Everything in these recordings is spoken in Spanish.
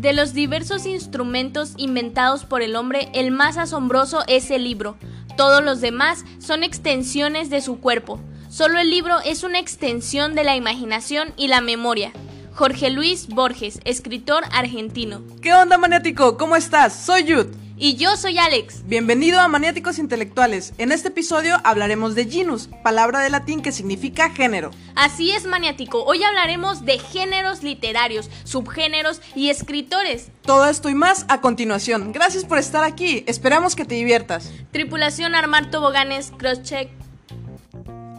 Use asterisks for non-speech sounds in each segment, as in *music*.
De los diversos instrumentos inventados por el hombre, el más asombroso es el libro. Todos los demás son extensiones de su cuerpo. Solo el libro es una extensión de la imaginación y la memoria. Jorge Luis Borges, escritor argentino. ¿Qué onda, maniático? ¿Cómo estás? Soy Yud. Y yo soy Alex. Bienvenido a Maniáticos Intelectuales. En este episodio hablaremos de genus, palabra de latín que significa género. Así es, maniático. Hoy hablaremos de géneros literarios, subgéneros y escritores. Todo esto y más a continuación. Gracias por estar aquí. Esperamos que te diviertas. Tripulación Armar Toboganes, crosscheck.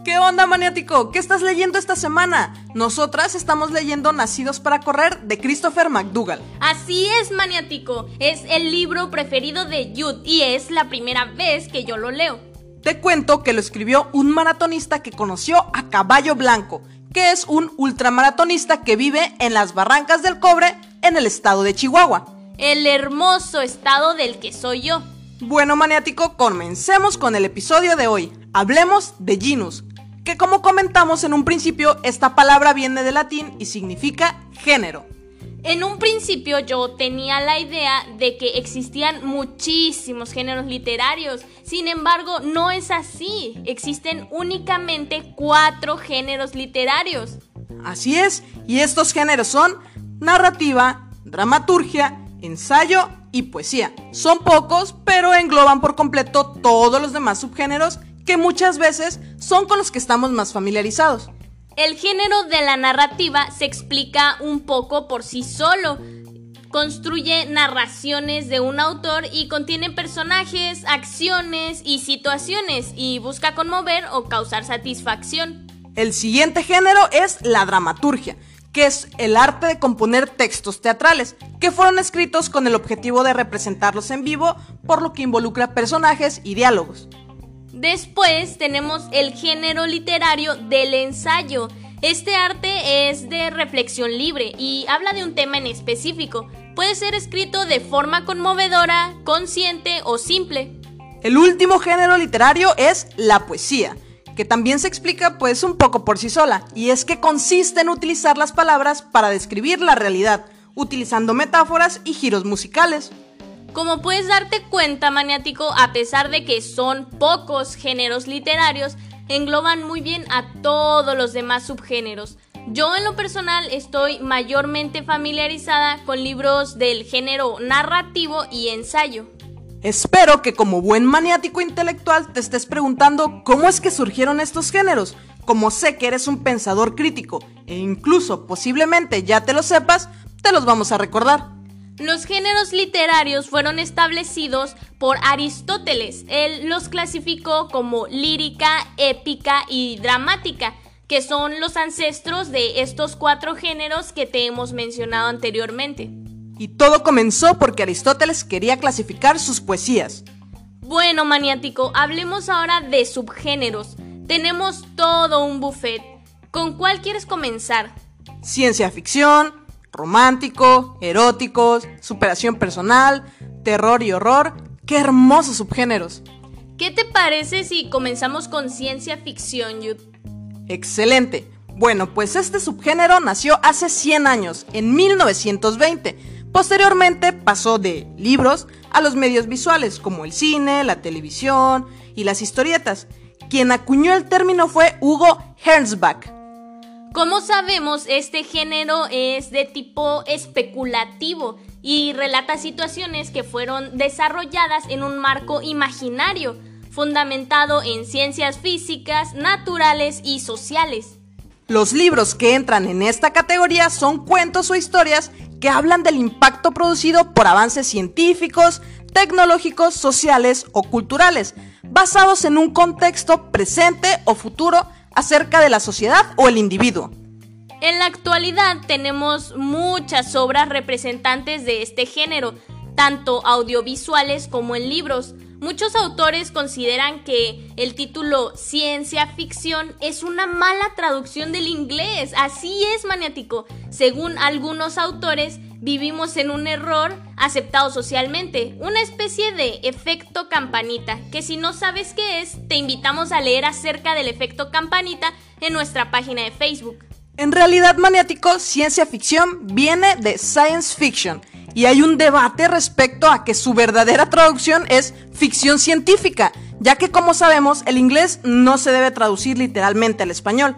¿Qué onda, maniático? ¿Qué estás leyendo esta semana? Nosotras estamos leyendo Nacidos para Correr de Christopher McDougall. Así es, maniático. Es el libro preferido de Jude y es la primera vez que yo lo leo. Te cuento que lo escribió un maratonista que conoció a Caballo Blanco, que es un ultramaratonista que vive en las Barrancas del Cobre en el estado de Chihuahua. El hermoso estado del que soy yo. Bueno, maniático, comencemos con el episodio de hoy. Hablemos de genus, que como comentamos en un principio, esta palabra viene del latín y significa género. En un principio yo tenía la idea de que existían muchísimos géneros literarios, sin embargo no es así, existen únicamente cuatro géneros literarios. Así es, y estos géneros son narrativa, dramaturgia, ensayo y poesía. Son pocos, pero engloban por completo todos los demás subgéneros que muchas veces son con los que estamos más familiarizados. El género de la narrativa se explica un poco por sí solo. Construye narraciones de un autor y contiene personajes, acciones y situaciones y busca conmover o causar satisfacción. El siguiente género es la dramaturgia, que es el arte de componer textos teatrales, que fueron escritos con el objetivo de representarlos en vivo, por lo que involucra personajes y diálogos. Después tenemos el género literario del ensayo. Este arte es de reflexión libre y habla de un tema en específico. Puede ser escrito de forma conmovedora, consciente o simple. El último género literario es la poesía, que también se explica pues un poco por sí sola, y es que consiste en utilizar las palabras para describir la realidad, utilizando metáforas y giros musicales. Como puedes darte cuenta, maniático, a pesar de que son pocos géneros literarios, engloban muy bien a todos los demás subgéneros. Yo en lo personal estoy mayormente familiarizada con libros del género narrativo y ensayo. Espero que como buen maniático intelectual te estés preguntando cómo es que surgieron estos géneros. Como sé que eres un pensador crítico e incluso posiblemente ya te lo sepas, te los vamos a recordar. Los géneros literarios fueron establecidos por Aristóteles. Él los clasificó como lírica, épica y dramática, que son los ancestros de estos cuatro géneros que te hemos mencionado anteriormente. Y todo comenzó porque Aristóteles quería clasificar sus poesías. Bueno, maniático, hablemos ahora de subgéneros. Tenemos todo un buffet. ¿Con cuál quieres comenzar? Ciencia ficción, romántico, eróticos, superación personal, terror y horror. ¡Qué hermosos subgéneros! ¿Qué te parece si comenzamos con ciencia ficción, Yud? Excelente. Bueno, pues este subgénero nació hace 100 años, en 1920. Posteriormente pasó de libros a los medios visuales como el cine, la televisión y las historietas. Quien acuñó el término fue Hugo Hernsbach, como sabemos, este género es de tipo especulativo y relata situaciones que fueron desarrolladas en un marco imaginario, fundamentado en ciencias físicas, naturales y sociales. Los libros que entran en esta categoría son cuentos o historias que hablan del impacto producido por avances científicos, tecnológicos, sociales o culturales, basados en un contexto presente o futuro acerca de la sociedad o el individuo. En la actualidad tenemos muchas obras representantes de este género, tanto audiovisuales como en libros. Muchos autores consideran que el título ciencia ficción es una mala traducción del inglés. Así es, maniático. Según algunos autores, vivimos en un error aceptado socialmente, una especie de efecto campanita, que si no sabes qué es, te invitamos a leer acerca del efecto campanita en nuestra página de Facebook. En realidad, maniático, ciencia ficción viene de science fiction y hay un debate respecto a que su verdadera traducción es ficción científica, ya que como sabemos el inglés no se debe traducir literalmente al español.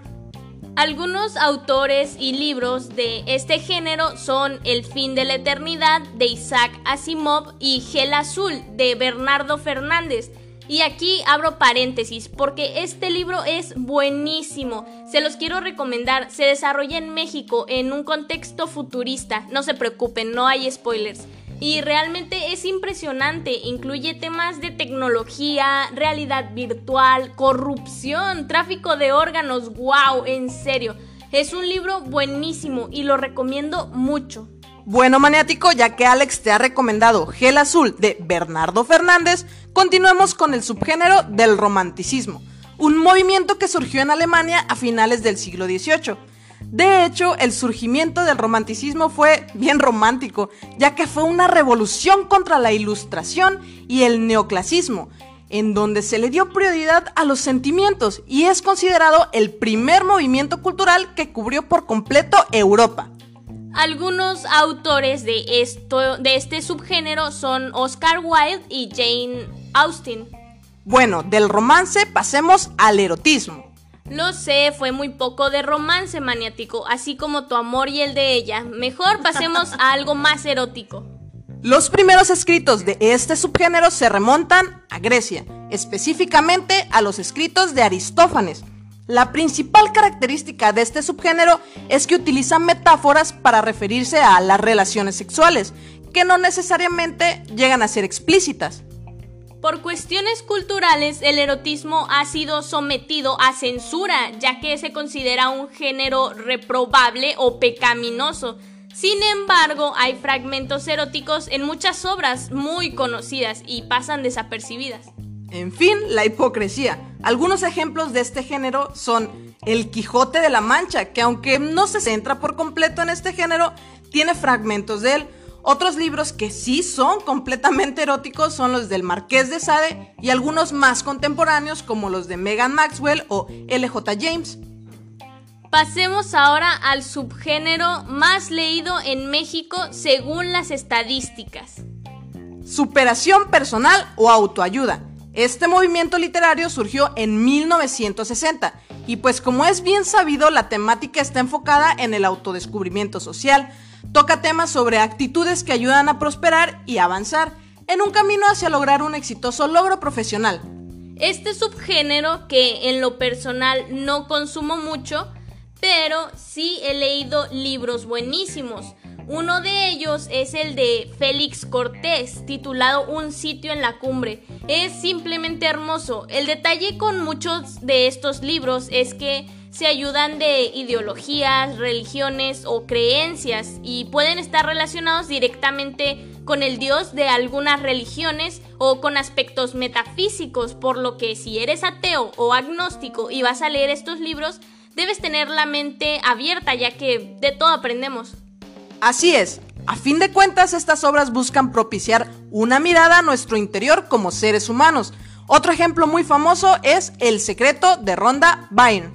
Algunos autores y libros de este género son El fin de la eternidad de Isaac Asimov y Gel Azul de Bernardo Fernández. Y aquí abro paréntesis porque este libro es buenísimo. Se los quiero recomendar. Se desarrolla en México en un contexto futurista. No se preocupen, no hay spoilers. Y realmente es impresionante. Incluye temas de tecnología, realidad virtual, corrupción, tráfico de órganos. ¡Wow! En serio. Es un libro buenísimo y lo recomiendo mucho. Bueno, maniático, ya que Alex te ha recomendado Gel Azul de Bernardo Fernández, continuemos con el subgénero del romanticismo, un movimiento que surgió en Alemania a finales del siglo XVIII. De hecho, el surgimiento del romanticismo fue bien romántico, ya que fue una revolución contra la ilustración y el neoclasismo, en donde se le dio prioridad a los sentimientos y es considerado el primer movimiento cultural que cubrió por completo Europa. Algunos autores de, esto, de este subgénero son Oscar Wilde y Jane Austen. Bueno, del romance pasemos al erotismo. Lo sé, fue muy poco de romance maniático, así como tu amor y el de ella. Mejor pasemos a algo más erótico. Los primeros escritos de este subgénero se remontan a Grecia, específicamente a los escritos de Aristófanes, la principal característica de este subgénero es que utiliza metáforas para referirse a las relaciones sexuales, que no necesariamente llegan a ser explícitas. Por cuestiones culturales, el erotismo ha sido sometido a censura, ya que se considera un género reprobable o pecaminoso. Sin embargo, hay fragmentos eróticos en muchas obras muy conocidas y pasan desapercibidas. En fin, la hipocresía. Algunos ejemplos de este género son El Quijote de la Mancha, que aunque no se centra por completo en este género, tiene fragmentos de él. Otros libros que sí son completamente eróticos son los del Marqués de Sade y algunos más contemporáneos como los de Megan Maxwell o LJ James. Pasemos ahora al subgénero más leído en México según las estadísticas. Superación personal o autoayuda. Este movimiento literario surgió en 1960 y pues como es bien sabido la temática está enfocada en el autodescubrimiento social. Toca temas sobre actitudes que ayudan a prosperar y avanzar en un camino hacia lograr un exitoso logro profesional. Este subgénero que en lo personal no consumo mucho, pero sí he leído libros buenísimos. Uno de ellos es el de Félix Cortés, titulado Un sitio en la cumbre. Es simplemente hermoso. El detalle con muchos de estos libros es que se ayudan de ideologías, religiones o creencias y pueden estar relacionados directamente con el dios de algunas religiones o con aspectos metafísicos, por lo que si eres ateo o agnóstico y vas a leer estos libros, debes tener la mente abierta ya que de todo aprendemos. Así es, a fin de cuentas estas obras buscan propiciar una mirada a nuestro interior como seres humanos. Otro ejemplo muy famoso es El secreto de Ronda Byrne.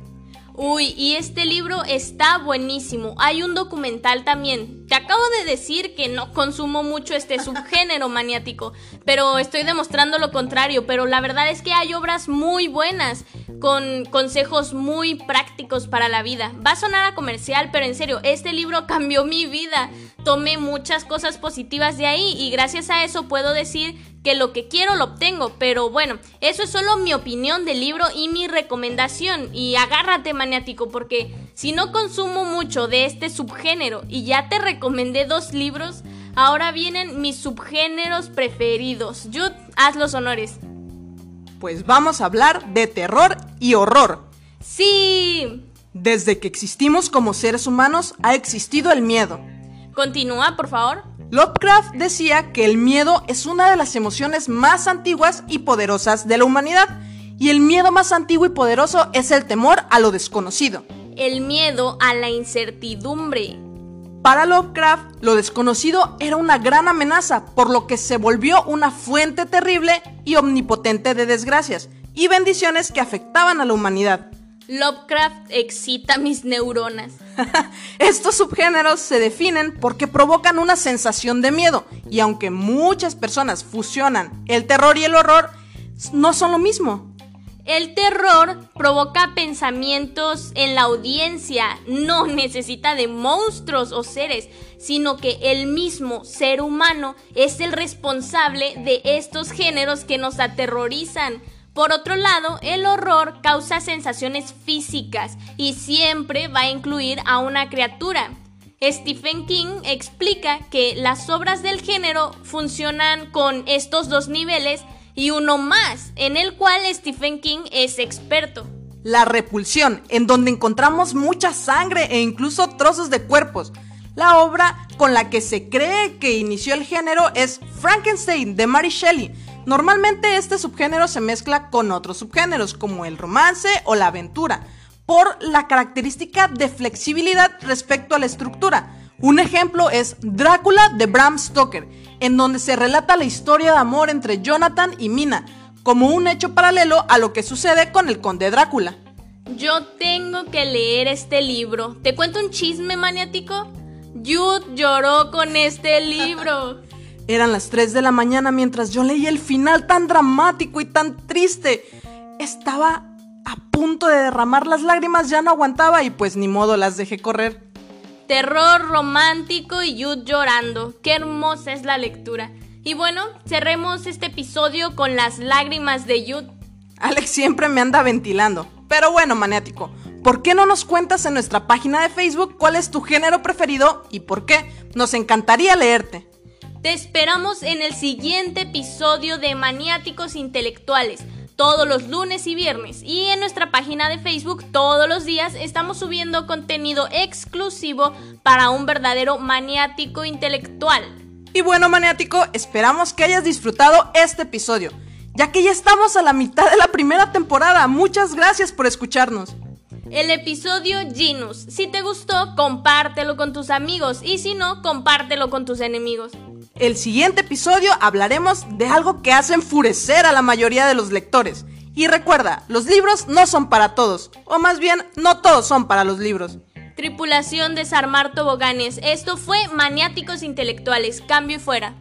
Uy, y este libro está buenísimo. Hay un documental también. Te acabo de decir que no consumo mucho este *laughs* subgénero maniático, pero estoy demostrando lo contrario. Pero la verdad es que hay obras muy buenas, con consejos muy prácticos para la vida. Va a sonar a comercial, pero en serio, este libro *laughs* cambió mi vida. Tomé muchas cosas positivas de ahí y gracias a eso puedo decir que lo que quiero lo obtengo, pero bueno, eso es solo mi opinión del libro y mi recomendación. Y agárrate maniático, porque si no consumo mucho de este subgénero y ya te recomendé dos libros, ahora vienen mis subgéneros preferidos. Jude, haz los honores. Pues vamos a hablar de terror y horror. Sí. Desde que existimos como seres humanos ha existido el miedo. Continúa, por favor. Lovecraft decía que el miedo es una de las emociones más antiguas y poderosas de la humanidad, y el miedo más antiguo y poderoso es el temor a lo desconocido. El miedo a la incertidumbre. Para Lovecraft, lo desconocido era una gran amenaza, por lo que se volvió una fuente terrible y omnipotente de desgracias y bendiciones que afectaban a la humanidad. Lovecraft excita mis neuronas. *laughs* Estos subgéneros se definen porque provocan una sensación de miedo y aunque muchas personas fusionan el terror y el horror, no son lo mismo. El terror provoca pensamientos en la audiencia, no necesita de monstruos o seres, sino que el mismo ser humano es el responsable de estos géneros que nos aterrorizan. Por otro lado, el horror causa sensaciones físicas y siempre va a incluir a una criatura. Stephen King explica que las obras del género funcionan con estos dos niveles y uno más, en el cual Stephen King es experto. La repulsión, en donde encontramos mucha sangre e incluso trozos de cuerpos. La obra con la que se cree que inició el género es Frankenstein de Mary Shelley. Normalmente este subgénero se mezcla con otros subgéneros como el romance o la aventura, por la característica de flexibilidad respecto a la estructura. Un ejemplo es Drácula de Bram Stoker, en donde se relata la historia de amor entre Jonathan y Mina, como un hecho paralelo a lo que sucede con el conde Drácula. Yo tengo que leer este libro. ¿Te cuento un chisme maniático? Jude lloró con este libro. Eran las 3 de la mañana mientras yo leía el final tan dramático y tan triste. Estaba a punto de derramar las lágrimas, ya no aguantaba y pues ni modo las dejé correr terror romántico y Jude llorando. Qué hermosa es la lectura. Y bueno, cerremos este episodio con las lágrimas de Jude. Alex siempre me anda ventilando. Pero bueno, maniático, ¿por qué no nos cuentas en nuestra página de Facebook cuál es tu género preferido y por qué? Nos encantaría leerte. Te esperamos en el siguiente episodio de Maniáticos Intelectuales todos los lunes y viernes. Y en nuestra página de Facebook todos los días estamos subiendo contenido exclusivo para un verdadero maniático intelectual. Y bueno, maniático, esperamos que hayas disfrutado este episodio, ya que ya estamos a la mitad de la primera temporada. Muchas gracias por escucharnos. El episodio Genus. Si te gustó, compártelo con tus amigos y si no, compártelo con tus enemigos. El siguiente episodio hablaremos de algo que hace enfurecer a la mayoría de los lectores. Y recuerda, los libros no son para todos, o más bien, no todos son para los libros. Tripulación Desarmar Toboganes. Esto fue Maniáticos Intelectuales. Cambio y fuera.